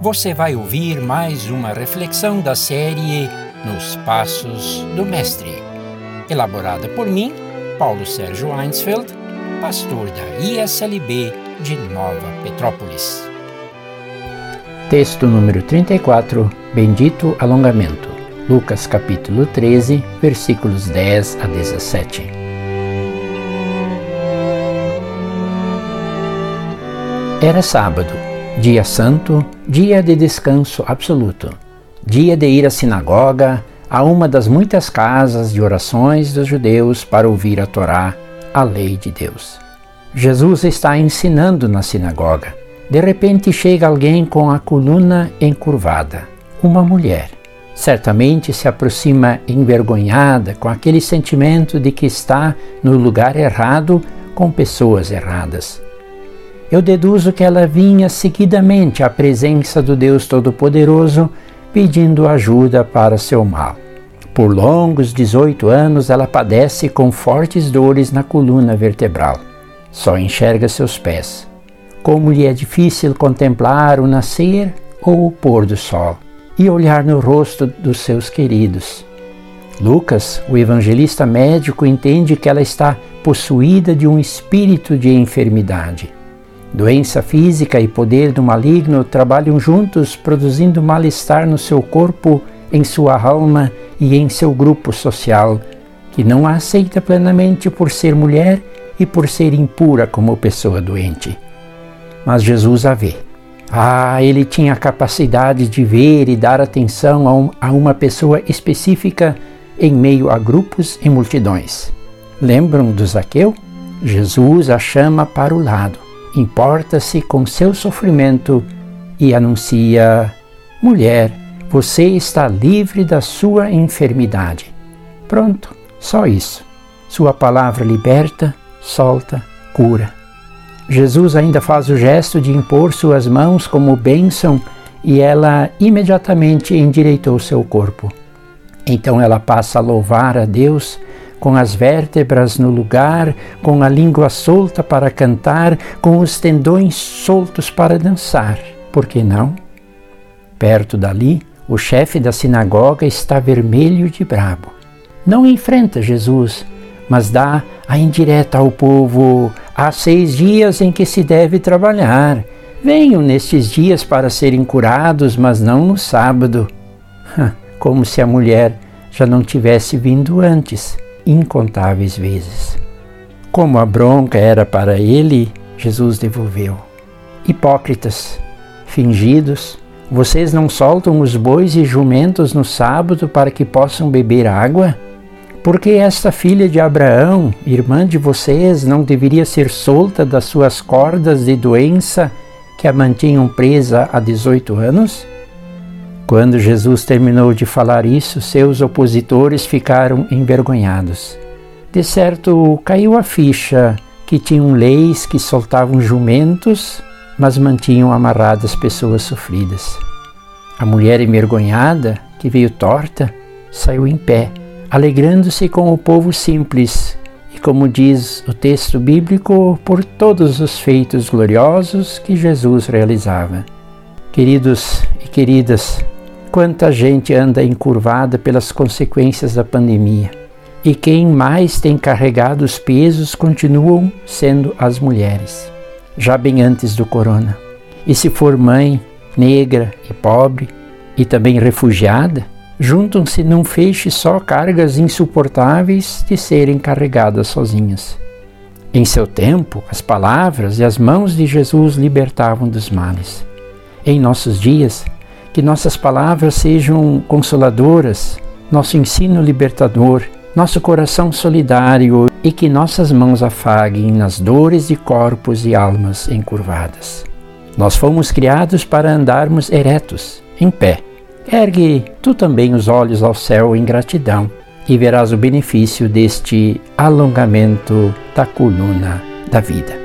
você vai ouvir mais uma reflexão da série Nos Passos do Mestre, elaborada por mim, Paulo Sérgio Einsfeld, pastor da ISLB de Nova Petrópolis. Texto número 34 Bendito Alongamento. Lucas capítulo 13, versículos 10 a 17. Era sábado, dia santo, dia de descanso absoluto, dia de ir à sinagoga, a uma das muitas casas de orações dos judeus para ouvir a Torá, a lei de Deus. Jesus está ensinando na sinagoga. De repente chega alguém com a coluna encurvada, uma mulher. Certamente se aproxima envergonhada, com aquele sentimento de que está no lugar errado com pessoas erradas. Eu deduzo que ela vinha seguidamente à presença do Deus Todo-Poderoso pedindo ajuda para seu mal. Por longos 18 anos ela padece com fortes dores na coluna vertebral. Só enxerga seus pés como lhe é difícil contemplar o nascer ou o pôr do sol e olhar no rosto dos seus queridos. Lucas, o evangelista médico, entende que ela está possuída de um espírito de enfermidade. Doença física e poder do maligno trabalham juntos, produzindo mal-estar no seu corpo, em sua alma e em seu grupo social, que não a aceita plenamente por ser mulher e por ser impura como pessoa doente mas Jesus a vê. Ah, ele tinha a capacidade de ver e dar atenção a, um, a uma pessoa específica em meio a grupos e multidões. Lembram do Zaqueu? Jesus a chama para o lado, importa-se com seu sofrimento e anuncia: Mulher, você está livre da sua enfermidade. Pronto, só isso. Sua palavra liberta, solta, cura. Jesus ainda faz o gesto de impor suas mãos como bênção e ela imediatamente endireitou seu corpo. Então ela passa a louvar a Deus com as vértebras no lugar, com a língua solta para cantar, com os tendões soltos para dançar. Por que não? Perto dali, o chefe da sinagoga está vermelho de brabo. Não enfrenta Jesus, mas dá a indireta ao povo: Há seis dias em que se deve trabalhar. Venham nestes dias para serem curados, mas não no sábado. Como se a mulher já não tivesse vindo antes, incontáveis vezes. Como a bronca era para ele, Jesus devolveu: Hipócritas, fingidos, vocês não soltam os bois e jumentos no sábado para que possam beber água? Porque esta filha de Abraão, irmã de vocês, não deveria ser solta das suas cordas de doença que a mantinham presa há 18 anos? Quando Jesus terminou de falar isso, seus opositores ficaram envergonhados. De certo, caiu a ficha que tinham leis que soltavam jumentos, mas mantinham amarradas pessoas sofridas. A mulher envergonhada, que veio torta, saiu em pé alegrando-se com o povo simples e, como diz o texto bíblico, por todos os feitos gloriosos que Jesus realizava. Queridos e queridas, quanta gente anda encurvada pelas consequências da pandemia. E quem mais tem carregado os pesos continuam sendo as mulheres, já bem antes do corona. E se for mãe, negra e pobre, e também refugiada, juntam-se num feixe só cargas insuportáveis de serem carregadas sozinhas. Em seu tempo, as palavras e as mãos de Jesus libertavam dos males. Em nossos dias, que nossas palavras sejam consoladoras, nosso ensino libertador, nosso coração solidário e que nossas mãos afaguem nas dores de corpos e almas encurvadas. Nós fomos criados para andarmos eretos, em pé Ergue tu também os olhos ao céu em gratidão e verás o benefício deste alongamento da coluna da vida.